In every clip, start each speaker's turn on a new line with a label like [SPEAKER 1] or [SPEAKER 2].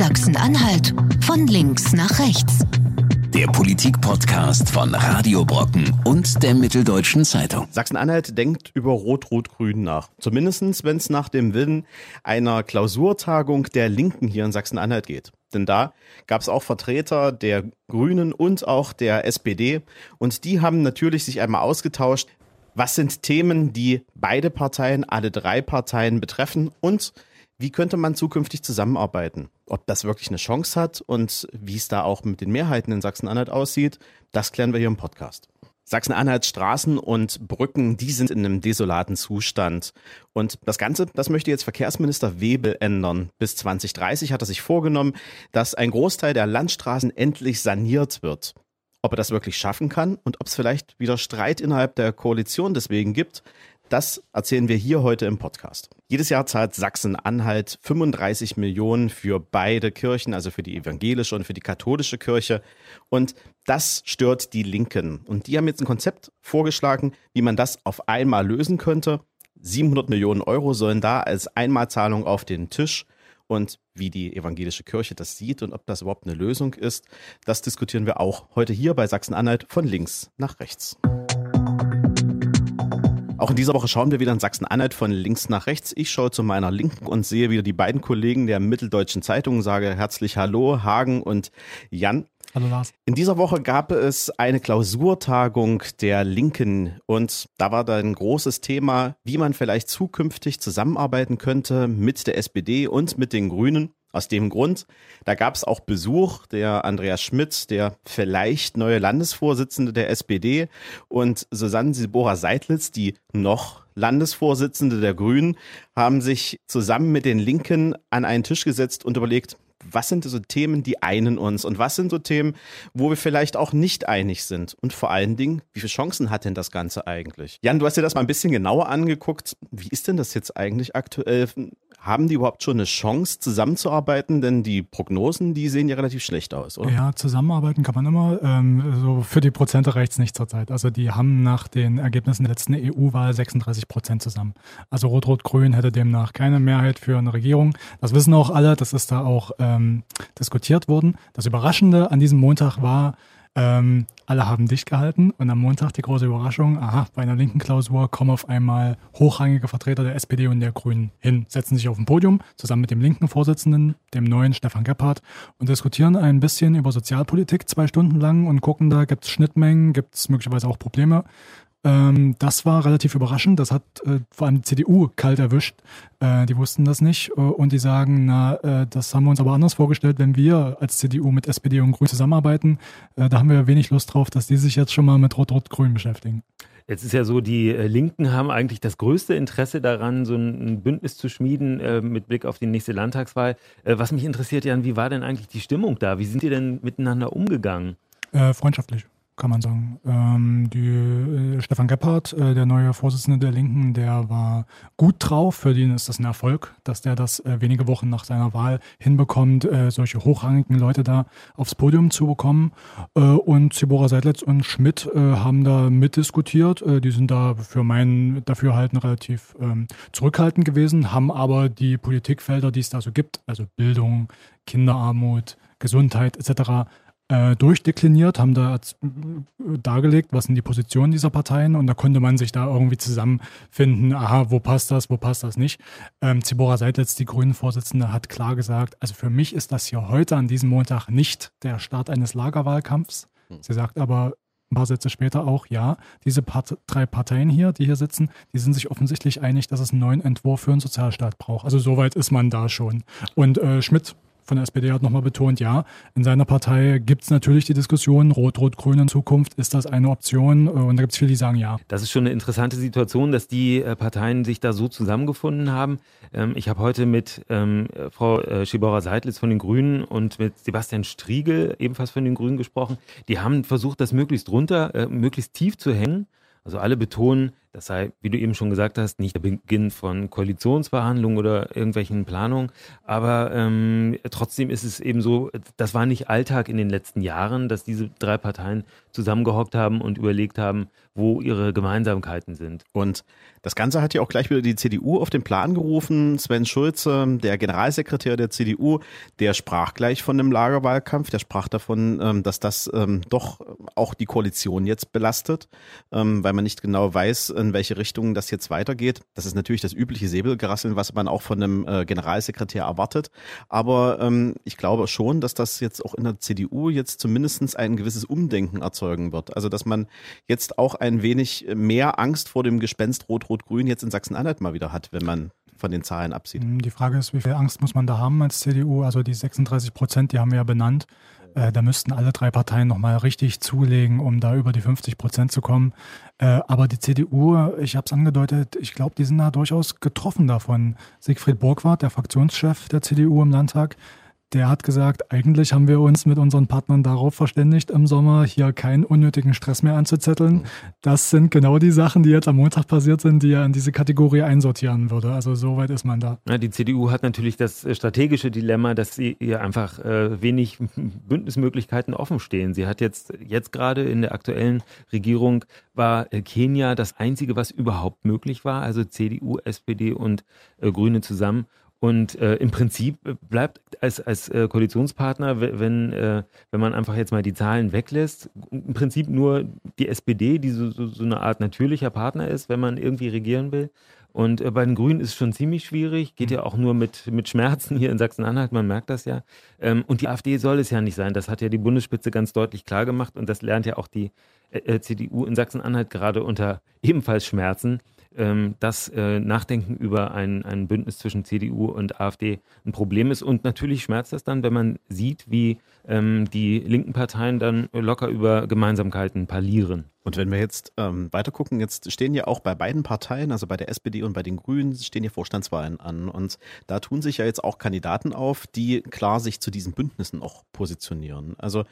[SPEAKER 1] Sachsen-Anhalt von links nach rechts.
[SPEAKER 2] Der Politik-Podcast von Radio Brocken und der Mitteldeutschen Zeitung.
[SPEAKER 3] Sachsen-Anhalt denkt über Rot-Rot-Grün nach. Zumindest, wenn es nach dem Willen einer Klausurtagung der Linken hier in Sachsen-Anhalt geht. Denn da gab es auch Vertreter der Grünen und auch der SPD. Und die haben natürlich sich einmal ausgetauscht, was sind Themen, die beide Parteien, alle drei Parteien betreffen und wie könnte man zukünftig zusammenarbeiten? Ob das wirklich eine Chance hat und wie es da auch mit den Mehrheiten in Sachsen-Anhalt aussieht, das klären wir hier im Podcast. Sachsen-Anhalts Straßen und Brücken, die sind in einem desolaten Zustand. Und das Ganze, das möchte jetzt Verkehrsminister Webel ändern. Bis 2030 hat er sich vorgenommen, dass ein Großteil der Landstraßen endlich saniert wird. Ob er das wirklich schaffen kann und ob es vielleicht wieder Streit innerhalb der Koalition deswegen gibt, das erzählen wir hier heute im Podcast. Jedes Jahr zahlt Sachsen-Anhalt 35 Millionen für beide Kirchen, also für die evangelische und für die katholische Kirche. Und das stört die Linken. Und die haben jetzt ein Konzept vorgeschlagen, wie man das auf einmal lösen könnte. 700 Millionen Euro sollen da als Einmalzahlung auf den Tisch. Und wie die evangelische Kirche das sieht und ob das überhaupt eine Lösung ist, das diskutieren wir auch heute hier bei Sachsen-Anhalt von links nach rechts. Auch in dieser Woche schauen wir wieder in Sachsen-Anhalt von links nach rechts. Ich schaue zu meiner Linken und sehe wieder die beiden Kollegen der Mitteldeutschen Zeitung, sage herzlich Hallo, Hagen und Jan.
[SPEAKER 4] Hallo Lars.
[SPEAKER 3] In dieser Woche gab es eine Klausurtagung der Linken und da war dann ein großes Thema, wie man vielleicht zukünftig zusammenarbeiten könnte mit der SPD und mit den Grünen. Aus dem Grund, da gab es auch Besuch der Andreas Schmidt, der vielleicht neue Landesvorsitzende der SPD und Susanne Sibora Seidlitz, die noch Landesvorsitzende der Grünen, haben sich zusammen mit den Linken an einen Tisch gesetzt und überlegt, was sind so Themen, die einen uns und was sind so Themen, wo wir vielleicht auch nicht einig sind? Und vor allen Dingen, wie viele Chancen hat denn das Ganze eigentlich? Jan, du hast dir das mal ein bisschen genauer angeguckt. Wie ist denn das jetzt eigentlich aktuell? Haben die überhaupt schon eine Chance, zusammenzuarbeiten? Denn die Prognosen, die sehen ja relativ schlecht aus, oder?
[SPEAKER 4] Ja, zusammenarbeiten kann man immer. Ähm, so für die Prozente reicht es nicht zurzeit. Also die haben nach den Ergebnissen der letzten EU-Wahl 36 Prozent zusammen. Also Rot-Rot-Grün hätte demnach keine Mehrheit für eine Regierung. Das wissen auch alle. Das ist da auch ähm, diskutiert worden. Das Überraschende an diesem Montag war, ähm, alle haben dicht gehalten und am Montag die große Überraschung, aha, bei einer linken Klausur kommen auf einmal hochrangige Vertreter der SPD und der Grünen hin, setzen sich auf ein Podium zusammen mit dem linken Vorsitzenden, dem neuen Stefan Gebhardt und diskutieren ein bisschen über Sozialpolitik zwei Stunden lang und gucken, da gibt es Schnittmengen, gibt es möglicherweise auch Probleme. Ähm, das war relativ überraschend. Das hat äh, vor allem die CDU kalt erwischt. Äh, die wussten das nicht äh, und die sagen, na, äh, das haben wir uns aber anders vorgestellt, wenn wir als CDU mit SPD und Grün zusammenarbeiten. Äh, da haben wir wenig Lust drauf, dass die sich jetzt schon mal mit Rot-Rot-Grün beschäftigen.
[SPEAKER 5] Jetzt ist ja so, die äh, Linken haben eigentlich das größte Interesse daran, so ein Bündnis zu schmieden mit Blick auf die nächste Landtagswahl. Was mich interessiert, Jan, wie war denn eigentlich die Stimmung da? Wie sind die denn miteinander umgegangen?
[SPEAKER 4] Freundschaftlich kann man sagen. Ähm, die, äh, Stefan Gebhardt, äh, der neue Vorsitzende der Linken, der war gut drauf. Für den ist das ein Erfolg, dass der das äh, wenige Wochen nach seiner Wahl hinbekommt, äh, solche hochrangigen Leute da aufs Podium zu bekommen. Äh, und Zibora Seidlitz und Schmidt äh, haben da mitdiskutiert. die sind da für mein Dafürhalten relativ ähm, zurückhaltend gewesen, haben aber die Politikfelder, die es da so gibt, also Bildung, Kinderarmut, Gesundheit etc., äh, durchdekliniert, haben da dargelegt, was sind die Positionen dieser Parteien und da konnte man sich da irgendwie zusammenfinden, aha, wo passt das, wo passt das nicht. Ähm, Zibora Seitletz, die Grünen-Vorsitzende, hat klar gesagt, also für mich ist das hier heute an diesem Montag nicht der Start eines Lagerwahlkampfs. Hm. Sie sagt aber ein paar Sätze später auch, ja, diese Part drei Parteien hier, die hier sitzen, die sind sich offensichtlich einig, dass es einen neuen Entwurf für einen Sozialstaat braucht. Also soweit ist man da schon. Und äh, Schmidt von der SPD hat nochmal betont, ja, in seiner Partei gibt es natürlich die Diskussion, Rot-Rot-Grün in Zukunft, ist das eine Option? Äh, und da gibt es viele, die sagen ja.
[SPEAKER 5] Das ist schon eine interessante Situation, dass die äh, Parteien sich da so zusammengefunden haben. Ähm, ich habe heute mit ähm, Frau äh, Schibora-Seidlitz von den Grünen und mit Sebastian Striegel, ebenfalls von den Grünen, gesprochen. Die haben versucht, das möglichst runter, möglichst tief zu hängen. Also alle betonen, Das sei, wie du eben schon gesagt hast, nicht der Beginn von Koalitionsverhandlungen oder irgendwelchen Planungen. Aber ähm, trotzdem ist es eben so, das war nicht Alltag in den letzten Jahren, dass diese drei Parteien zusammengehockt haben und überlegt haben, wo ihre Gemeinsamkeiten sind.
[SPEAKER 3] Und das Ganze hat ja auch gleich wieder die CDU auf den Plan gerufen. Sven Schulze, der Generalsekretär der CDU, der sprach gleich von einem Lagerwahlkampf. Der sprach davon, ähm, dass das ähm, doch auch die Koalition jetzt belastet, ähm, weil man nicht genau weiß, in welche Richtung das jetzt weitergeht. Das ist natürlich das übliche Säbelgerasseln, was man auch von einem äh, Generalsekretär erwartet. Aber ich glaube schon, dass das jetzt auch in der CDU jetzt zumindest ein gewisses Umdenken erzeugen wird. Also dass man jetzt auch ein wenig mehr Angst vor dem Gespenst Rot-Rot-Grün jetzt in Sachsen-Anhalt mal wieder hat, wenn man von den Zahlen absieht.
[SPEAKER 4] Hm, die Frage ist, wie viel Angst muss man da haben als CDU? Also die 36 Prozent, die haben wir ja benannt. Äh, da müssten alle drei Parteien nochmal richtig zulegen, um da über die 50 Prozent zu kommen. Äh, aber die CDU, ich habe es angedeutet, ich glaube, die sind da durchaus getroffen davon. Siegfried Burgwart, der Fraktionschef der CDU im Landtag, der hat gesagt, eigentlich haben wir uns mit unseren Partnern darauf verständigt, im Sommer hier keinen unnötigen Stress mehr anzuzetteln. Das sind genau die Sachen, die jetzt am Montag passiert sind, die er in diese Kategorie einsortieren würde. Also so weit ist man da.
[SPEAKER 5] Ja, die CDU hat natürlich das äh, strategische Dilemma, dass sie ihr einfach äh, wenig Bündnismöglichkeiten offen stehen. Sie hat jetzt, jetzt gerade in der aktuellen Regierung war äh, Kenia das einzige, was überhaupt möglich war. Also CDU, SPD und äh, Grüne zusammen. Und äh, im Prinzip bleibt als, als äh, Koalitionspartner, wenn, äh, wenn man einfach jetzt mal die Zahlen weglässt, im Prinzip nur die SPD, die so, so, so eine Art natürlicher Partner ist, wenn man irgendwie regieren will. Und äh, bei den Grünen ist es schon ziemlich schwierig, geht ja auch nur mit, mit Schmerzen hier in Sachsen-Anhalt, man merkt das ja. Ähm, und die AfD soll es ja nicht sein, das hat ja die Bundesspitze ganz deutlich klar gemacht und das lernt ja auch die äh, äh CDU in Sachsen-Anhalt gerade unter ebenfalls Schmerzen ähm, dass äh, Nachdenken über ein, ein Bündnis zwischen CDU und AfD ein Problem ist. Und natürlich schmerzt das dann, wenn man sieht, wie ähm, die linken Parteien dann locker über Gemeinsamkeiten parlieren.
[SPEAKER 3] Und wenn wir jetzt ähm, weiter gucken, jetzt stehen ja auch bei beiden Parteien, also bei der SPD und bei den Grünen, stehen ja Vorstandswahlen an. Und da tun sich ja jetzt auch Kandidaten auf, die klar sich zu diesen Bündnissen auch positionieren. Also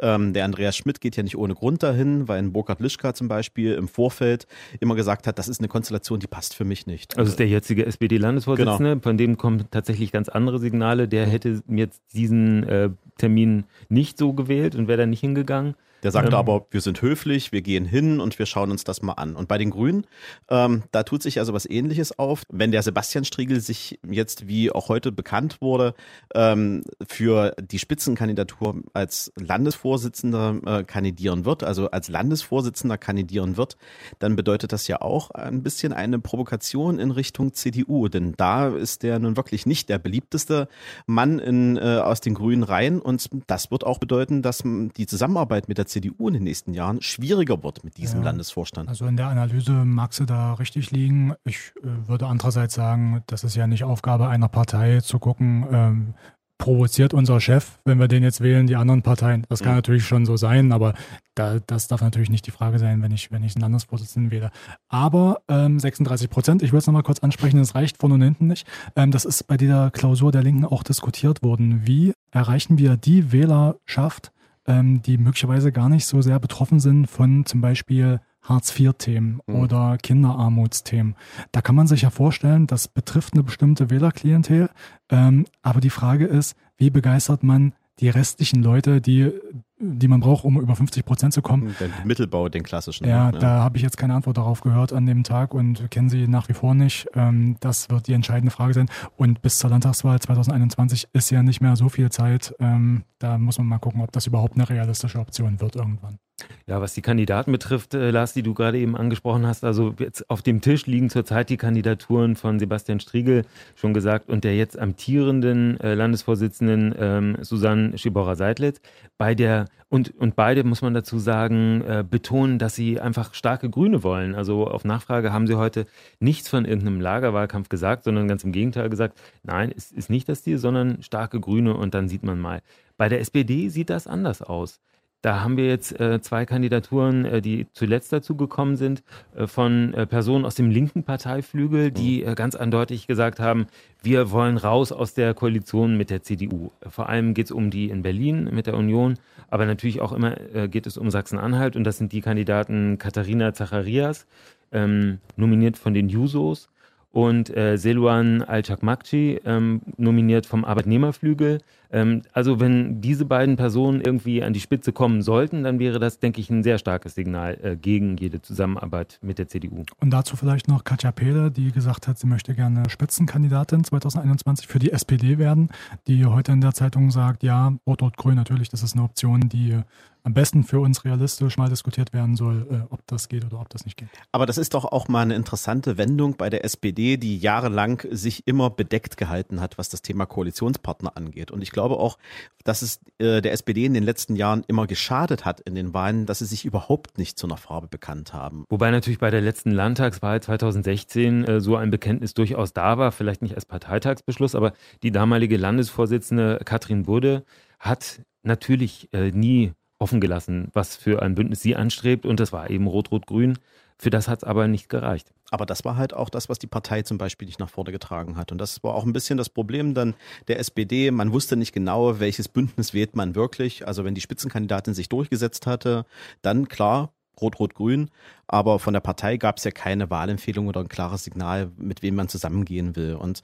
[SPEAKER 3] ähm, der Andreas Schmidt geht ja nicht ohne Grund dahin, weil ein Burkhard Lischka zum Beispiel im Vorfeld immer gesagt hat, das ist eine Konstellation, die passt für mich nicht.
[SPEAKER 5] Also ist der jetzige SPD-Landesvorsitzende, genau. von dem kommen tatsächlich ganz andere Signale. Der hätte jetzt diesen äh, Termin nicht so gewählt und wäre da nicht hingegangen.
[SPEAKER 3] Der sagte ähm. aber, wir sind höflich, wir gehen hin und wir schauen uns das mal an. Und bei den Grünen, ähm, da tut sich also was Ähnliches auf. Wenn der Sebastian Striegel sich jetzt, wie auch heute bekannt wurde, ähm, für die Spitzenkandidatur als Landesvorsitzender äh, kandidieren wird, also als Landesvorsitzender kandidieren wird, dann bedeutet das ja auch ein bisschen eine Provokation in Richtung CDU. Denn da ist der nun wirklich nicht der beliebteste Mann in, äh, aus den grünen Reihen. Und das wird auch bedeuten, dass die Zusammenarbeit mit der CDU in den nächsten Jahren schwieriger wird mit diesem ja, Landesvorstand.
[SPEAKER 4] Also in der Analyse magst du da richtig liegen. Ich äh, würde andererseits sagen, das ist ja nicht Aufgabe einer Partei zu gucken, ähm, provoziert unser Chef, wenn wir den jetzt wählen, die anderen Parteien. Das kann mhm. natürlich schon so sein, aber da, das darf natürlich nicht die Frage sein, wenn ich, wenn ich einen Landesvorsitzenden wähle. Aber ähm, 36 Prozent, ich will es nochmal kurz ansprechen, das reicht vorne und hinten nicht. Ähm, das ist bei dieser Klausur der Linken auch diskutiert worden. Wie erreichen wir die Wählerschaft, ähm, die möglicherweise gar nicht so sehr betroffen sind von zum Beispiel Hartz-IV-Themen mhm. oder Kinderarmutsthemen. Da kann man sich ja vorstellen, das betrifft eine bestimmte Wählerklientel. Ähm, aber die Frage ist, wie begeistert man die restlichen Leute, die, die man braucht, um über 50 Prozent zu kommen.
[SPEAKER 3] Den Mittelbau, den klassischen.
[SPEAKER 4] Ja, ja. da habe ich jetzt keine Antwort darauf gehört an dem Tag und kennen sie nach wie vor nicht. Ähm, das wird die entscheidende Frage sein. Und bis zur Landtagswahl 2021 ist ja nicht mehr so viel Zeit. Ähm, da muss man mal gucken, ob das überhaupt eine realistische Option wird irgendwann.
[SPEAKER 5] Ja, was die Kandidaten betrifft, äh, Lars, die du gerade eben angesprochen hast, also jetzt auf dem Tisch liegen zurzeit die Kandidaturen von Sebastian Striegel, schon gesagt, und der jetzt amtierenden äh, Landesvorsitzenden ähm, Susanne Schibora-Seidlitz. Bei der und, und beide, muss man dazu sagen, äh, betonen, dass sie einfach starke Grüne wollen. Also auf Nachfrage haben sie heute nichts von irgendeinem Lagerwahlkampf gesagt, sondern ganz im Gegenteil gesagt, nein, es ist nicht das Ziel, sondern starke Grüne und dann sieht man mal. Bei der SPD sieht das anders aus. Da haben wir jetzt äh, zwei Kandidaturen, äh, die zuletzt dazu gekommen sind, äh, von äh, Personen aus dem linken Parteiflügel, die mhm. äh, ganz eindeutig gesagt haben, wir wollen raus aus der Koalition mit der CDU. Vor allem geht es um die in Berlin mit der Union, aber natürlich auch immer äh, geht es um Sachsen-Anhalt und das sind die Kandidaten Katharina Zacharias, ähm, nominiert von den Jusos und äh, Seluan Al-Chakmakci, ähm, nominiert vom Arbeitnehmerflügel. Ähm, also wenn diese beiden Personen irgendwie an die Spitze kommen sollten, dann wäre das, denke ich, ein sehr starkes Signal äh, gegen jede Zusammenarbeit mit der CDU.
[SPEAKER 4] Und dazu vielleicht noch Katja Pehle, die gesagt hat, sie möchte gerne Spitzenkandidatin 2021 für die SPD werden, die heute in der Zeitung sagt, ja, Rot-Rot-Grün natürlich, das ist eine Option, die am besten für uns realistisch mal diskutiert werden soll, äh, ob das geht oder ob das nicht geht.
[SPEAKER 3] Aber das ist doch auch mal eine interessante Wendung bei der SPD, die jahrelang sich immer bedeckt gehalten hat, was das Thema Koalitionspartner angeht. Und ich glaube auch, dass es äh, der SPD in den letzten Jahren immer geschadet hat in den Wahlen, dass sie sich überhaupt nicht zu einer Farbe bekannt haben.
[SPEAKER 5] Wobei natürlich bei der letzten Landtagswahl 2016 äh, so ein Bekenntnis durchaus da war, vielleicht nicht als Parteitagsbeschluss, aber die damalige Landesvorsitzende Katrin Budde hat natürlich äh, nie offen gelassen, was für ein Bündnis sie anstrebt. Und das war eben Rot-Rot-Grün. Für das hat es aber nicht gereicht.
[SPEAKER 3] Aber das war halt auch das, was die Partei zum Beispiel nicht nach vorne getragen hat. Und das war auch ein bisschen das Problem dann der SPD. Man wusste nicht genau, welches Bündnis wählt man wirklich. Also wenn die Spitzenkandidatin sich durchgesetzt hatte, dann klar, Rot-Rot-Grün. Aber von der Partei gab es ja keine Wahlempfehlung oder ein klares Signal, mit wem man zusammengehen will. Und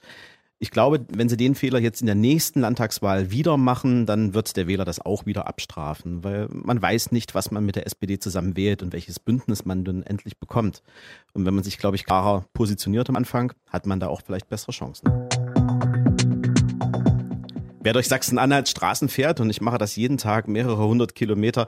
[SPEAKER 3] ich glaube, wenn sie den Fehler jetzt in der nächsten Landtagswahl wieder machen, dann wird der Wähler das auch wieder abstrafen, weil man weiß nicht, was man mit der SPD zusammen wählt und welches Bündnis man dann endlich bekommt. Und wenn man sich, glaube ich, klarer positioniert am Anfang, hat man da auch vielleicht bessere Chancen. Wer durch Sachsen-Anhalt Straßen fährt, und ich mache das jeden Tag mehrere hundert Kilometer,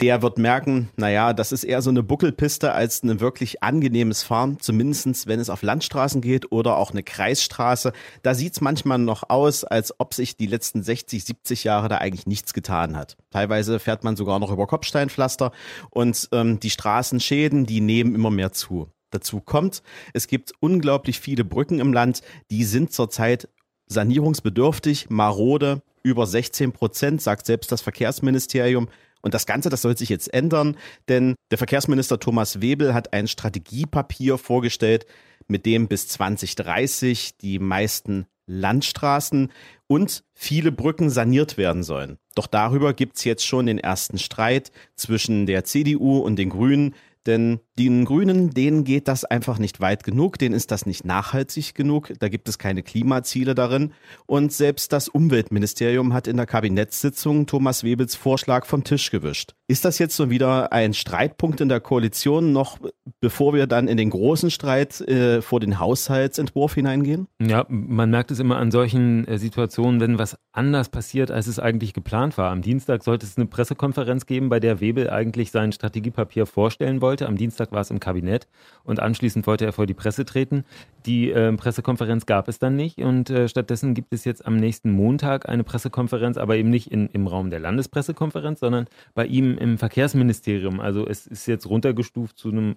[SPEAKER 3] der wird merken, naja, das ist eher so eine Buckelpiste als ein wirklich angenehmes Fahren, zumindestens wenn es auf Landstraßen geht oder auch eine Kreisstraße. Da sieht's manchmal noch aus, als ob sich die letzten 60, 70 Jahre da eigentlich nichts getan hat. Teilweise fährt man sogar noch über Kopfsteinpflaster und ähm, die Straßenschäden, die nehmen immer mehr zu. Dazu kommt, es gibt unglaublich viele Brücken im Land, die sind zurzeit sanierungsbedürftig, marode, über 16 Prozent, sagt selbst das Verkehrsministerium. Und das Ganze, das soll sich jetzt ändern, denn der Verkehrsminister Thomas Webel hat ein Strategiepapier vorgestellt, mit dem bis 2030 die meisten Landstraßen und viele Brücken saniert werden sollen. Doch darüber gibt's jetzt schon den ersten Streit zwischen der CDU und den Grünen, denn den Grünen, denen geht das einfach nicht weit genug, denen ist das nicht nachhaltig genug, da gibt es keine Klimaziele darin. Und selbst das Umweltministerium hat in der Kabinettssitzung Thomas Webels Vorschlag vom Tisch gewischt. Ist das jetzt so wieder ein Streitpunkt in der Koalition, noch bevor wir dann in den großen Streit äh, vor den Haushaltsentwurf hineingehen?
[SPEAKER 5] Ja, man merkt es immer an solchen äh, Situationen, wenn was anders passiert, als es eigentlich geplant war. Am Dienstag sollte es eine Pressekonferenz geben, bei der Webel eigentlich sein Strategiepapier vorstellen wollte. Am Dienstag war es im Kabinett und anschließend wollte er vor die Presse treten. Die äh, Pressekonferenz gab es dann nicht und äh, stattdessen gibt es jetzt am nächsten Montag eine Pressekonferenz, aber eben nicht in, im Raum der Landespressekonferenz, sondern bei ihm im, Verkehrsministerium. Also es ist jetzt runtergestuft zu einem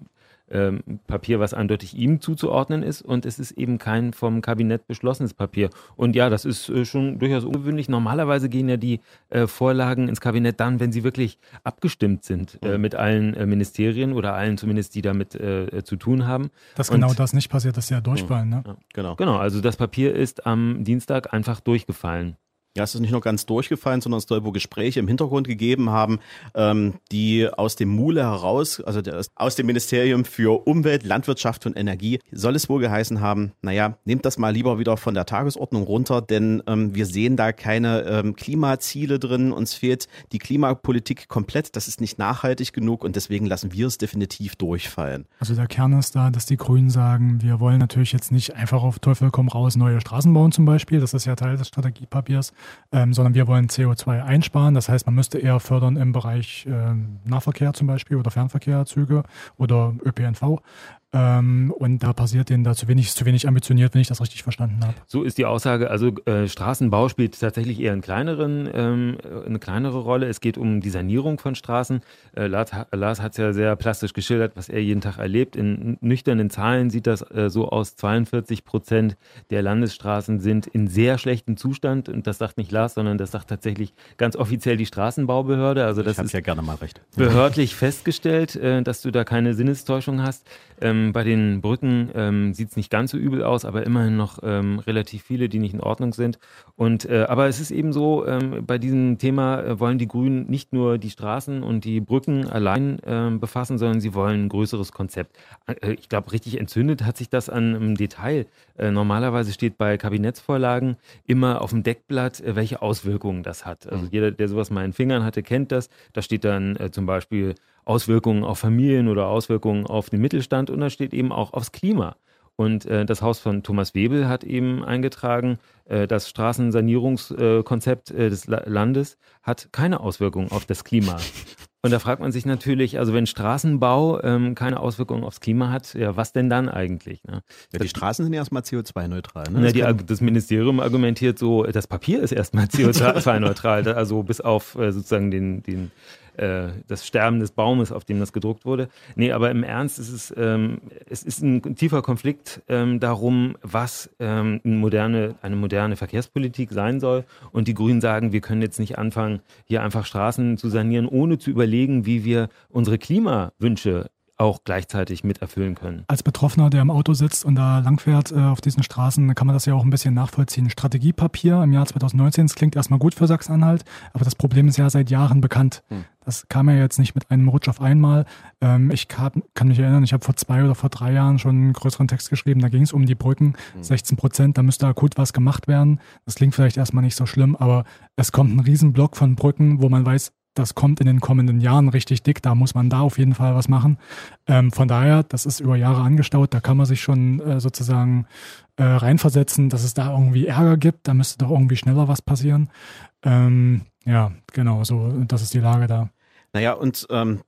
[SPEAKER 5] ähm, Papier, was eindeutig ihm zuzuordnen ist und es ist eben kein vom Kabinett beschlossenes Papier. Und ja, das ist äh, schon durchaus ungewöhnlich. Normalerweise gehen ja die äh, Vorlagen ins Kabinett dann, wenn sie wirklich abgestimmt sind äh, mhm. mit allen äh, Ministerien oder allen zumindest, die damit äh, zu tun haben.
[SPEAKER 4] Dass genau das nicht passiert, das ist ja durchfallen. Ne?
[SPEAKER 5] Ja, genau. genau, also das Papier ist am Dienstag einfach durchgefallen.
[SPEAKER 3] Ja, es ist nicht nur ganz durchgefallen, sondern es soll wohl Gespräche im Hintergrund gegeben haben, ähm, die aus dem Mule heraus, also der, aus dem Ministerium für Umwelt, Landwirtschaft und Energie, soll es wohl geheißen haben, naja, nehmt das mal lieber wieder von der Tagesordnung runter, denn ähm, wir sehen da keine ähm, Klimaziele drin, uns fehlt die Klimapolitik komplett, das ist nicht nachhaltig genug und deswegen lassen wir es definitiv durchfallen.
[SPEAKER 4] Also der Kern ist da, dass die Grünen sagen, wir wollen natürlich jetzt nicht einfach auf Teufel komm raus neue Straßen bauen zum Beispiel, das ist ja Teil des Strategiepapiers, ähm, sondern wir wollen CO2 einsparen. Das heißt, man müsste eher fördern im Bereich äh, Nahverkehr zum Beispiel oder Fernverkehr, Züge oder ÖPNV. Ähm, und da passiert denen da zu wenig, ist zu wenig ambitioniert, wenn ich das richtig verstanden habe.
[SPEAKER 5] So ist die Aussage. Also äh, Straßenbau spielt tatsächlich eher einen kleineren, ähm, eine kleinere Rolle. Es geht um die Sanierung von Straßen. Äh, Lars, Lars hat es ja sehr plastisch geschildert, was er jeden Tag erlebt. In nüchternen Zahlen sieht das äh, so aus, 42 Prozent der Landesstraßen sind in sehr schlechtem Zustand. Und das sagt nicht Lars, sondern das sagt tatsächlich ganz offiziell die Straßenbaubehörde. Also das
[SPEAKER 3] ich ist ja gerne mal recht.
[SPEAKER 5] behördlich festgestellt, äh, dass du da keine Sinnestäuschung hast. Ähm, Ähm, bei den Brücken ähm, sieht es nicht ganz so übel aus, aber immerhin noch ähm, relativ viele, die nicht in Ordnung sind. Und äh, aber es ist eben so, ähm, bei diesem Thema äh, wollen die Grünen nicht nur die Straßen und die Brücken allein äh, befassen, sondern sie wollen ein größeres Konzept. Äh, ich glaube, richtig entzündet hat sich das an einem Detail. Äh, normalerweise steht bei Kabinettsvorlagen immer auf dem Deckblatt, äh, welche Auswirkungen das hat. Also mhm. jeder, der sowas mal in Fingern hatte, kennt das. Da steht dann zum Beispiel Auswirkungen auf Familien oder Auswirkungen auf den Mittelstand und da steht eben auch aufs Klima. Und äh, das Haus von Thomas Webel hat eben eingetragen, äh, das Straßensanierungskonzept äh, des La Landes hat keine Auswirkungen auf das Klima. Und da fragt man sich natürlich, also wenn Straßenbau ähm, keine Auswirkungen aufs Klima hat, ja, was denn dann eigentlich? Ne?
[SPEAKER 3] Ja, die Straßen sind ja erstmal CO2-neutral.
[SPEAKER 5] Ne? Das, das, Ministerium argumentiert so, das Papier ist erstmal CO2-neutral, also bis auf äh, sozusagen den, den äh, das Sterben des Baumes, auf dem das gedruckt wurde. Nee, aber im Ernst ist es, ähm, es ist ein tiefer Konflikt ähm, darum, was ähm, moderne, eine moderne Verkehrspolitik sein soll. Und die Grünen sagen, wir können jetzt nicht anfangen, hier einfach Straßen zu sanieren, ohne zu überlegen, wie wir unsere Klimawünsche auch gleichzeitig mit erfüllen können.
[SPEAKER 4] Als Betroffener, der im Auto sitzt und da langfährt äh, auf diesen Straßen, kann man das ja auch ein bisschen nachvollziehen. Strategiepapier im Jahr 2019, das klingt erstmal gut für Sachsen-Anhalt, aber das Problem ist ja seit Jahren bekannt. Hm. Das kam ja jetzt nicht mit einem Rutsch auf einmal. Ähm, ich kann, kann, mich erinnern, ich habe vor zwei oder vor drei Jahren schon einen größeren Text geschrieben, da ging es um die Brücken, hm. 16 Prozent, da müsste akut was gemacht werden. Das klingt vielleicht erstmal nicht so schlimm, aber es kommt ein Riesenblock von Brücken, wo man weiß, das kommt in den kommenden Jahren richtig dick, da muss man da auf jeden Fall was machen. Ähm, von daher, das ist über Jahre angestaut, da kann man sich schon äh, sozusagen äh, reinversetzen, dass es da irgendwie Ärger gibt, da müsste doch irgendwie schneller was passieren. Ähm, ja, genau, so, das ist die Lage da.
[SPEAKER 3] Naja, und ähm,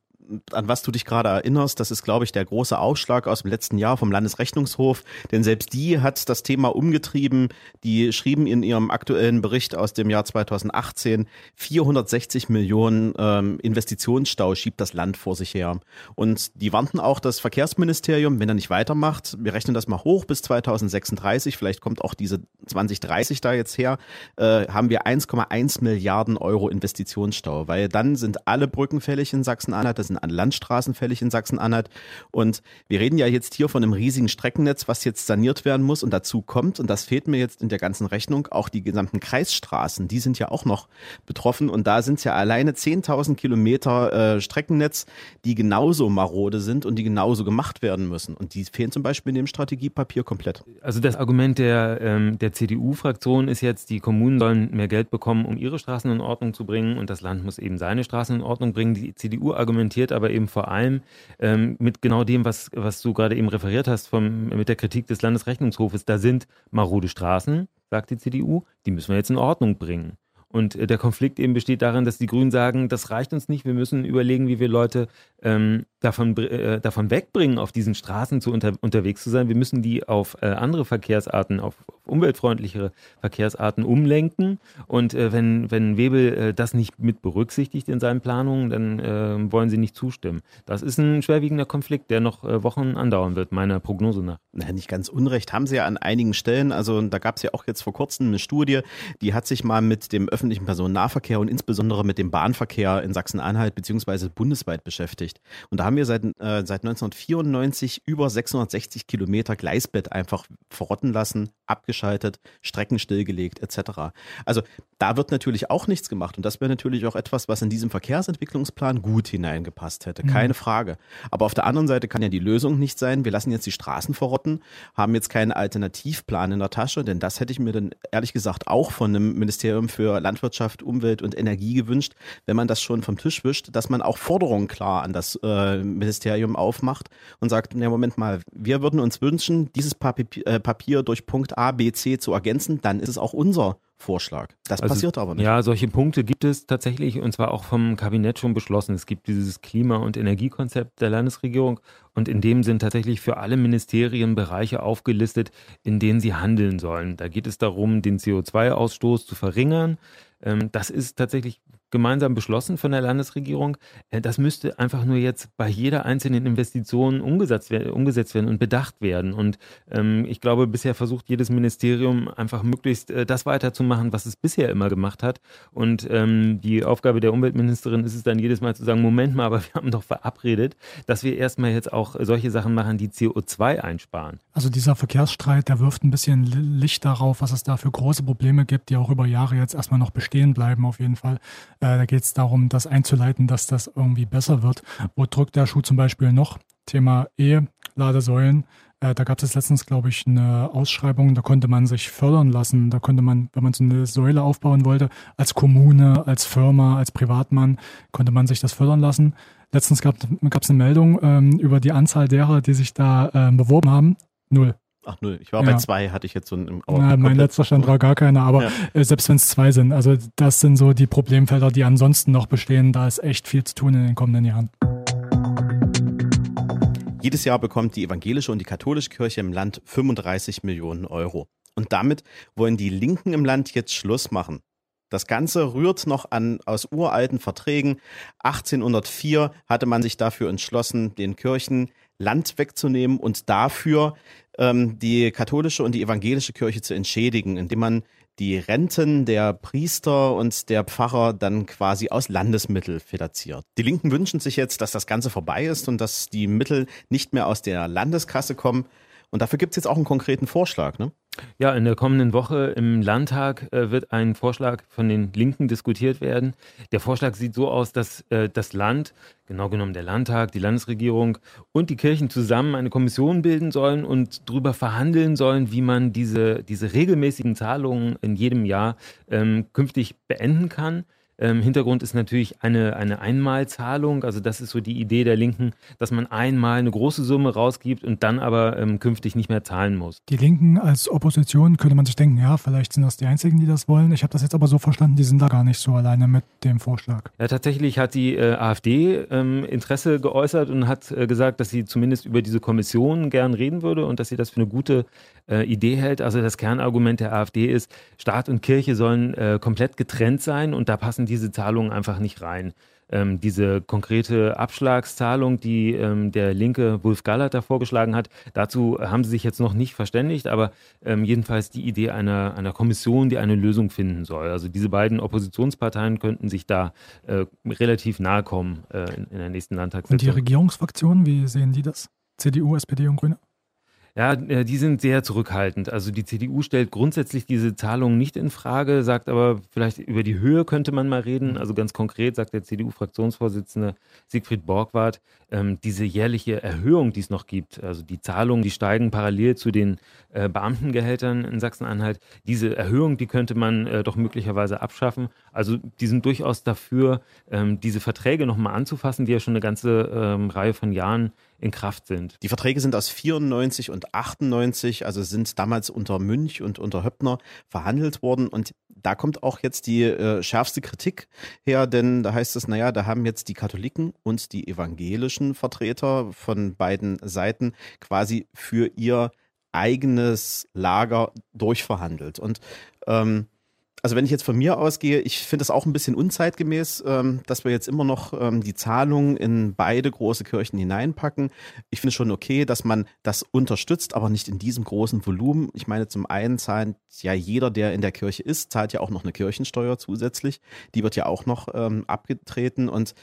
[SPEAKER 3] an was du dich gerade erinnerst, das ist, glaube ich, der große Ausschlag aus dem letzten Jahr vom Landesrechnungshof, denn selbst die hat das Thema umgetrieben. Die schrieben in ihrem aktuellen Bericht aus dem Jahr 2018, 460 Millionen ähm, Investitionsstau schiebt das Land vor sich her. Und die warnten auch das Verkehrsministerium, wenn er nicht weitermacht, wir rechnen das mal hoch bis 2036, vielleicht kommt auch diese 2030 da jetzt her, äh, haben wir 1,1 Milliarden Euro Investitionsstau, weil dann sind alle Brücken fällig in Sachsen-Anhalt, das sind an Landstraßen fällig in Sachsen-Anhalt. Und wir reden ja jetzt hier von einem riesigen Streckennetz, was jetzt saniert werden muss. Und dazu kommt, und das fehlt mir jetzt in der ganzen Rechnung, auch die gesamten Kreisstraßen. Die sind ja auch noch betroffen. Und da sind es ja alleine 10.000 Kilometer äh, Streckennetz, die genauso marode sind und die genauso gemacht werden müssen. Und die fehlen zum Beispiel in dem Strategiepapier komplett.
[SPEAKER 5] Also das Argument der, ähm, der CDU-Fraktion ist jetzt, die Kommunen sollen mehr Geld bekommen, um ihre Straßen in Ordnung zu bringen und das Land muss eben seine Straßen in Ordnung bringen. Die CDU argumentiert aber eben vor allem ähm, mit genau dem, was, was du gerade eben referiert hast, vom, mit der Kritik des Landesrechnungshofes. Da sind marode Straßen, sagt die CDU, die müssen wir jetzt in Ordnung bringen. Und äh, der Konflikt eben besteht darin, dass die Grünen sagen, das reicht uns nicht, wir müssen überlegen, wie wir Leute ähm, davon, äh, davon wegbringen, auf diesen Straßen zu unter, unterwegs zu sein. Wir müssen die auf äh, andere Verkehrsarten, auf, umweltfreundlichere Verkehrsarten umlenken. Und äh, wenn, wenn Webel äh, das nicht mit berücksichtigt in seinen Planungen, dann äh, wollen sie nicht zustimmen. Das ist ein schwerwiegender Konflikt, der noch äh, Wochen andauern wird, meiner Prognose nach.
[SPEAKER 3] Na, nicht ganz unrecht haben sie ja an einigen Stellen. Also da gab es ja auch jetzt vor kurzem eine Studie, die hat sich mal mit dem öffentlichen Personennahverkehr und insbesondere mit dem Bahnverkehr in Sachsen-Anhalt beziehungsweise bundesweit beschäftigt. Und da haben wir seit, äh, seit 1994 über 660 Kilometer Gleisbett einfach verrotten lassen, abgeschaltet, Strecken stillgelegt etc. Also da wird natürlich auch nichts gemacht und das wäre natürlich auch etwas, was in diesem Verkehrsentwicklungsplan gut hineingepasst hätte, keine mhm. Frage. Aber auf der anderen Seite kann ja die Lösung nicht sein, wir lassen jetzt die Straßen verrotten, haben jetzt keinen Alternativplan in der Tasche, denn das hätte ich mir dann ehrlich gesagt auch von einem Ministerium für Landwirtschaft, Umwelt und Energie gewünscht, wenn man das schon vom Tisch wischt, dass man auch Forderungen klar an das äh, Ministerium aufmacht und sagt, ja Moment mal, wir würden uns wünschen, dieses äh, Papier durch Punkt A, B, C zu ergänzen, dann ist es auch unser Vorschlag. Das also, passiert aber nicht.
[SPEAKER 5] Ja, solche Punkte gibt es tatsächlich und zwar auch vom Kabinett schon beschlossen. Es gibt dieses Klima- und Energiekonzept der Landesregierung und in dem sind tatsächlich für alle Ministerien Bereiche aufgelistet, in denen sie handeln sollen. Da geht es darum, den CO2-Ausstoß zu verringern. Ähm, das ist tatsächlich gemeinsam beschlossen von der Landesregierung. Äh, das müsste einfach nur jetzt bei jeder einzelnen Investition umgesetzt werden, umgesetzt werden und bedacht werden. Und ähm, ich glaube, bisher versucht jedes Ministerium einfach möglichst äh, das weiterzumachen, was es bisher immer gemacht hat. Und ähm, die Aufgabe der Umweltministerin ist es dann jedes Mal zu sagen, Moment mal, aber wir haben doch verabredet, dass wir erstmal jetzt auch solche Sachen machen, die CO2 einsparen.
[SPEAKER 4] Also dieser Verkehrsstreit, der wirft ein bisschen Licht darauf, was es da für große Probleme gibt, die auch über Jahre jetzt erstmal noch bestehen bleiben auf jeden Fall. Äh, da geht es darum, das einzuleiten, dass das irgendwie besser wird. Wo drückt der Schuh zum Beispiel noch? Thema E-Ladesäulen. Äh, da gab es letztens, glaube ich, eine Ausschreibung, da konnte man sich fördern lassen. Da konnte man, wenn man so eine Säule aufbauen wollte, als Kommune, als Firma, als Privatmann, konnte man sich das fördern lassen. Letztens gab es eine Meldung ähm, über die Anzahl derer, die sich da ähm, beworben haben. Null.
[SPEAKER 3] Ach null. Ich war ja. bei zwei, hatte ich jetzt so ein.
[SPEAKER 4] Na, mein letzter Stand war gar keiner, aber ja. äh, selbst wenn es zwei sind, also das sind so die Problemfelder, die ansonsten noch bestehen. Da ist echt viel zu tun in den kommenden Jahren.
[SPEAKER 3] Jedes Jahr bekommt die evangelische und die katholische Kirche im Land 35 Millionen Euro. Und damit wollen die Linken im Land jetzt Schluss machen. Das Ganze rührt noch an aus uralten Verträgen. 1804 hatte man sich dafür entschlossen, den Kirchen Land wegzunehmen und dafür ähm, die katholische und die evangelische Kirche zu entschädigen, indem man die Renten der Priester und der Pfarrer dann quasi aus Landesmittel finanziert. Die Linken wünschen sich jetzt, dass das Ganze vorbei ist und dass die Mittel nicht mehr aus der Landeskasse kommen. Und dafür gibt es jetzt auch einen konkreten Vorschlag. Ne?
[SPEAKER 5] Ja, in der kommenden Woche im Landtag äh, wird ein Vorschlag von den Linken diskutiert werden. Der Vorschlag sieht so aus, dass äh, das Land, genau genommen der Landtag, die Landesregierung und die Kirchen zusammen eine Kommission bilden sollen und darüber verhandeln sollen, wie man diese, diese regelmäßigen Zahlungen in jedem Jahr ähm, künftig beenden kann. Ähm, Hintergrund ist natürlich eine, eine Einmalzahlung. Also das ist so die Idee der Linken, dass man einmal eine große Summe rausgibt und dann aber ähm, künftig nicht mehr zahlen muss.
[SPEAKER 4] Die Linken als Opposition könnte man sich denken, ja, vielleicht sind das die Einzigen, die das wollen. Ich habe das jetzt aber so verstanden, die sind da gar nicht so alleine mit dem Vorschlag.
[SPEAKER 5] Ja, tatsächlich hat die äh, AfD ähm, Interesse geäußert und hat äh, gesagt, dass sie zumindest über diese Kommission gern reden würde und dass sie das für eine gute äh, Idee hält. Also das Kernargument der AfD ist, Staat und Kirche sollen äh, komplett getrennt sein und da passen diese Zahlungen einfach nicht rein. Ähm, diese konkrete Abschlagszahlung, die ähm, der linke Wolf Gallert da vorgeschlagen hat, dazu haben sie sich jetzt noch nicht verständigt, aber ähm, jedenfalls die Idee einer, einer Kommission, die eine Lösung finden soll. Also diese beiden Oppositionsparteien könnten sich da äh, relativ nahe kommen äh, in, in der nächsten Landtagssitzung.
[SPEAKER 4] Und die Regierungsfraktionen, wie sehen die das? CDU, SPD und Grüne?
[SPEAKER 5] Ja, äh, die sind sehr zurückhaltend. Also die CDU stellt grundsätzlich diese Zahlungen nicht in Frage, sagt aber vielleicht über die Höhe könnte man mal reden. Also ganz konkret sagt der CDU-Fraktionsvorsitzende Siegfried Borgward, ähm, diese jährliche Erhöhung, die es noch gibt, also die Zahlungen, die steigen parallel zu den äh, Beamtengehältern in Sachsen-Anhalt, diese Erhöhung, die könnte man äh, doch möglicherweise abschaffen. Also die sind durchaus dafür, ähm, diese Verträge nochmal anzufassen, die ja schon eine ganze ähm, Reihe von Jahren in Kraft sind.
[SPEAKER 3] Die Verträge sind aus 94 und 98, also sind damals unter Münch und unter Höppner verhandelt worden und da kommt auch jetzt die äh, schärfste Kritik her, denn da heißt es, naja, da haben jetzt die Katholiken und die evangelischen Vertreter von beiden Seiten quasi für ihr eigenes Lager durchverhandelt. Und ähm, also wenn ich jetzt von mir ausgehe, ich finde es auch ein bisschen unzeitgemäß, ähm, dass wir jetzt immer noch ähm, die Zahlungen in beide große Kirchen hineinpacken. Ich finde schon okay, dass man das unterstützt, aber nicht in diesem großen Volumen. Ich meine, zum einen zahlt ja jeder, der in der Kirche ist, zahlt ja auch noch eine Kirchensteuer zusätzlich. Die wird ja auch noch ähm, abgetreten und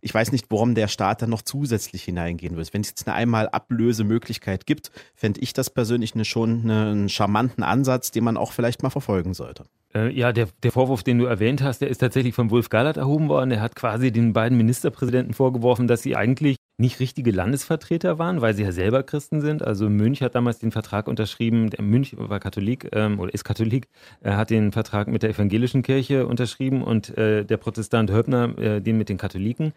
[SPEAKER 3] ich weiß nicht, warum der Staat dann noch zusätzlich hineingehen will. Wenn es jetzt eine einmal Ablösemöglichkeit gibt, fände ich das persönlich eine, schon einen charmanten Ansatz, den man auch vielleicht mal verfolgen sollte.
[SPEAKER 5] Äh, ja, der, der Vorwurf, den du erwähnt hast, der ist tatsächlich von Wolf Gallert erhoben worden. Der hat quasi den beiden Ministerpräsidenten vorgeworfen, dass sie eigentlich nicht richtige Landesvertreter waren, weil sie ja selber Christen sind. Also Münch hat damals den Vertrag unterschrieben, der Münch war Katholik ähm, oder ist Katholik, er hat den Vertrag mit der evangelischen Kirche unterschrieben und äh, der Protestant Höppner äh, den mit den Katholiken.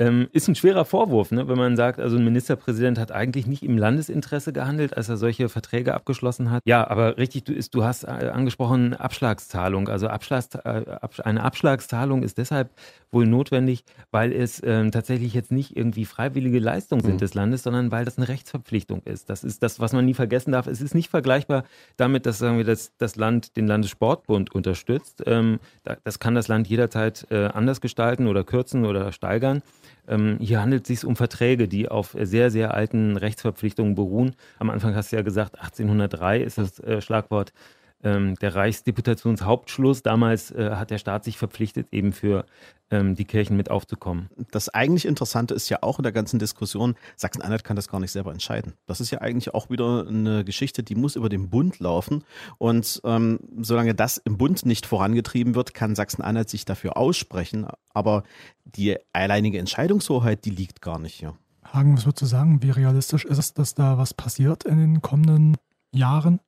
[SPEAKER 5] Ähm, ist ein schwerer Vorwurf, ne? wenn man sagt, also ein Ministerpräsident hat eigentlich nicht im Landesinteresse gehandelt, als er solche Verträge abgeschlossen hat. Ja, aber richtig, du, ist, du hast äh, angesprochen Abschlagszahlung. Also Abschlags, äh, eine Abschlagszahlung ist deshalb wohl notwendig, weil es äh, tatsächlich jetzt nicht irgendwie freiwillig freiwillige Leistung sind
[SPEAKER 3] Mhm.
[SPEAKER 5] des Landes, sondern weil das eine Rechtsverpflichtung ist. Das ist das, was man nie vergessen darf. Es ist nicht vergleichbar damit, dass sagen wir, dass das Land den Landessportbund unterstützt. Ähm, da, das kann das Land jederzeit äh, anders gestalten oder kürzen oder steigern. Ähm, hier handelt es sich um Verträge, die auf sehr, sehr alten Rechtsverpflichtungen beruhen. Am Anfang hast du ja gesagt, 1803 ist das äh, Schlagwort ähm, der Reichsdeputationshauptschluss. Damals äh, hat der Staat sich verpflichtet, eben für ähm, die Kirchen mit aufzukommen.
[SPEAKER 3] Das eigentlich Interessante ist ja auch in der ganzen Diskussion, Sachsen-Anhalt kann das gar nicht selber entscheiden. Das ist ja eigentlich auch wieder eine Geschichte, die muss über den Bund laufen. Und ähm, solange das im Bund nicht vorangetrieben wird, kann Sachsen-Anhalt sich dafür aussprechen. Aber die alleinige Entscheidungshoheit, die liegt gar nicht hier.
[SPEAKER 4] Hagen, was würdest du sagen? Wie realistisch ist es, dass da was passiert in den kommenden Jahren?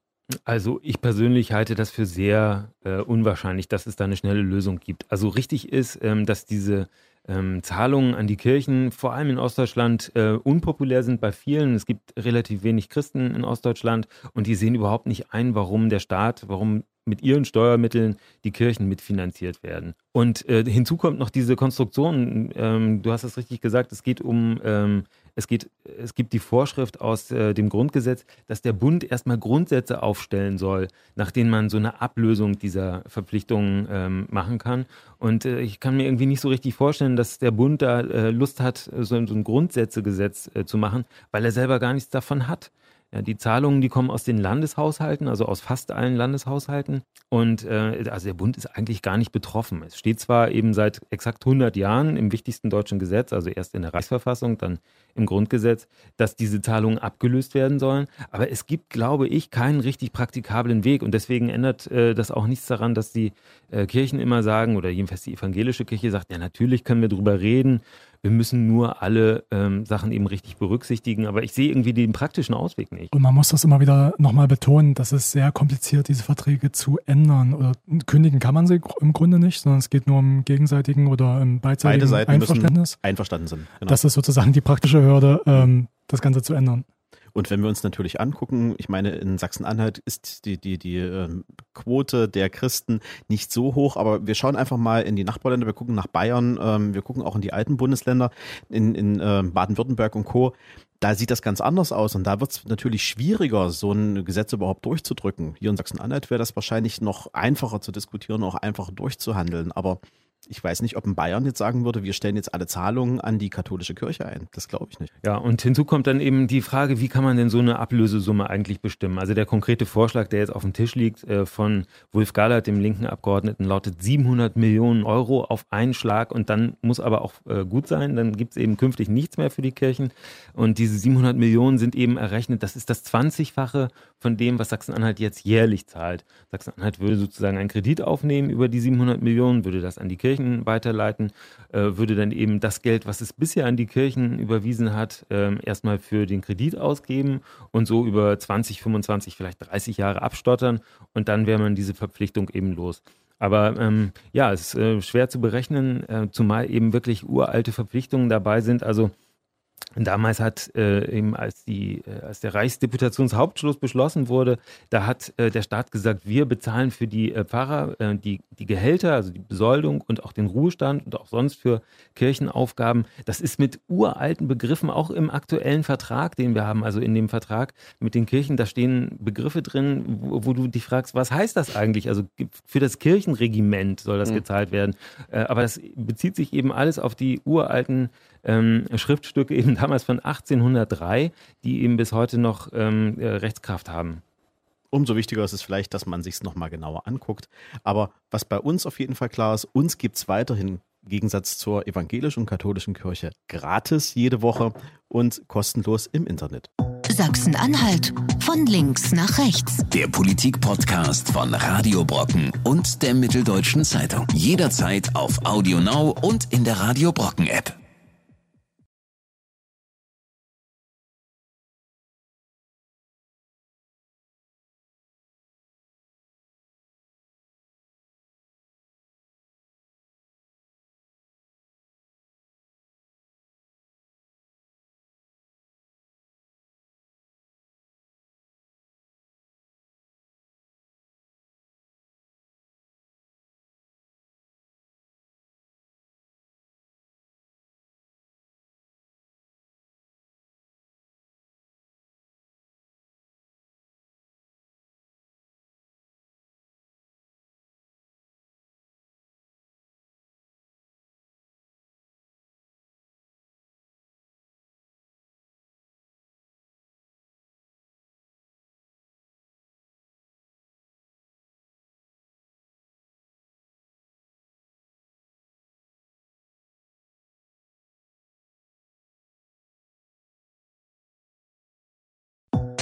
[SPEAKER 5] Also ich persönlich halte das für sehr äh, unwahrscheinlich, dass es da eine schnelle Lösung gibt. Also richtig ist, ähm, dass diese ähm, Zahlungen an die Kirchen vor allem in Ostdeutschland äh, unpopulär sind bei vielen. Es gibt relativ wenig Christen in Ostdeutschland und die sehen überhaupt nicht ein, warum der Staat, warum mit ihren Steuermitteln die Kirchen mitfinanziert werden. Und äh, hinzu kommt noch diese Konstruktion, ähm, du hast es richtig gesagt, es geht um, ähm, es, geht, es gibt die Vorschrift aus äh, dem Grundgesetz, dass der Bund erstmal Grundsätze aufstellen soll, nach denen man so eine Ablösung dieser Verpflichtungen ähm, machen kann. Und äh, ich kann mir irgendwie nicht so richtig vorstellen, dass der Bund da äh, Lust hat, so, so ein Grundsätzegesetz äh, zu machen, weil er selber gar nichts davon hat. Ja, die Zahlungen, die kommen aus den Landeshaushalten, also aus fast allen Landeshaushalten. Und äh, also der Bund ist eigentlich gar nicht betroffen. Es steht zwar eben seit exakt 100 Jahren im wichtigsten deutschen Gesetz, also erst in der Reichsverfassung, dann im Grundgesetz, dass diese Zahlungen abgelöst werden sollen. Aber es gibt, glaube ich, keinen richtig praktikablen Weg. Und deswegen ändert äh, das auch nichts daran, dass die äh, Kirchen immer sagen, oder jedenfalls die evangelische Kirche sagt, ja, natürlich können wir drüber reden. Wir müssen nur alle ähm, Sachen eben richtig berücksichtigen. Aber ich sehe irgendwie den praktischen Ausweg nicht.
[SPEAKER 4] Und man muss das immer wieder nochmal betonen, dass es sehr kompliziert, diese Verträge zu ändern. Oder kündigen kann man sie im Grunde nicht, sondern es geht nur um gegenseitigen oder im beidseitigen
[SPEAKER 3] Beide Seiten
[SPEAKER 4] Einverständnis.
[SPEAKER 3] müssen einverstanden sind. Genau.
[SPEAKER 4] Das ist sozusagen die praktische Hürde, ähm, das Ganze zu ändern.
[SPEAKER 3] Und wenn wir uns natürlich angucken, ich meine, in Sachsen-Anhalt ist die, die, die ähm, Quote der Christen nicht so hoch, aber wir schauen einfach mal in die Nachbarländer, wir gucken nach Bayern, ähm, wir gucken auch in die alten Bundesländer, in, in ähm, Baden-Württemberg und Co. Da sieht das ganz anders aus und da wird es natürlich schwieriger, so ein Gesetz überhaupt durchzudrücken. Hier in Sachsen-Anhalt wäre das wahrscheinlich noch einfacher zu diskutieren, auch einfacher durchzuhandeln. Aber ich weiß nicht, ob ein Bayern jetzt sagen würde, wir stellen jetzt alle Zahlungen an die katholische Kirche ein. Das glaube ich nicht.
[SPEAKER 5] Ja, und hinzu kommt dann eben die Frage, wie kann man denn so eine Ablösesumme eigentlich bestimmen? Also der konkrete Vorschlag, der jetzt auf dem Tisch liegt, äh, von Wolf Gallert, dem linken Abgeordneten, lautet 700 Millionen Euro auf einen Schlag und dann muss aber auch äh, gut sein, dann gibt es eben künftig nichts mehr für die Kirchen und diese 700 Millionen sind eben errechnet, das ist das 20-fache von dem, was Sachsen-Anhalt jetzt jährlich zahlt. Sachsen-Anhalt würde sozusagen einen Kredit aufnehmen über die 700 Millionen, würde das an die Kirchen weiterleiten, äh, würde dann eben das Geld, was es bisher an die Kirchen überwiesen hat, ähm, erstmal für den Kredit ausgeben und so über 20, 25, vielleicht 30 Jahre abstottern und dann wäre man diese Verpflichtung eben los. Aber ähm, ja, es ist äh, schwer zu berechnen, äh, zumal eben wirklich uralte Verpflichtungen dabei sind. Also Damals hat äh, eben, als, die, äh, als der Reichsdeputationshauptschluss beschlossen wurde, da hat äh, der Staat gesagt, wir bezahlen für die äh, Pfarrer äh, die, die Gehälter, also die Besoldung und auch den Ruhestand und auch sonst für Kirchenaufgaben. Das ist mit uralten Begriffen auch im aktuellen Vertrag, den wir haben, also in dem Vertrag mit den Kirchen, da stehen Begriffe drin, wo, wo du dich fragst, was heißt das eigentlich? Also für das Kirchenregiment soll das
[SPEAKER 3] Mhm.
[SPEAKER 5] gezahlt werden. Äh, aber das bezieht sich eben alles auf die uralten ähm, Schriftstücke eben damals von 1803, die eben bis heute noch ähm, äh, Rechtskraft haben.
[SPEAKER 3] Umso wichtiger ist es vielleicht, dass man sich es nochmal genauer anguckt. Aber was bei uns auf jeden Fall klar ist, uns gibt es weiterhin im Gegensatz zur evangelischen und katholischen Kirche gratis jede Woche und kostenlos im Internet.
[SPEAKER 1] Sachsen-Anhalt von links nach rechts.
[SPEAKER 2] Der Politik-Podcast von Radio Brocken und der Mitteldeutschen Zeitung. Jederzeit auf Audio Now und in der Radio Brocken App.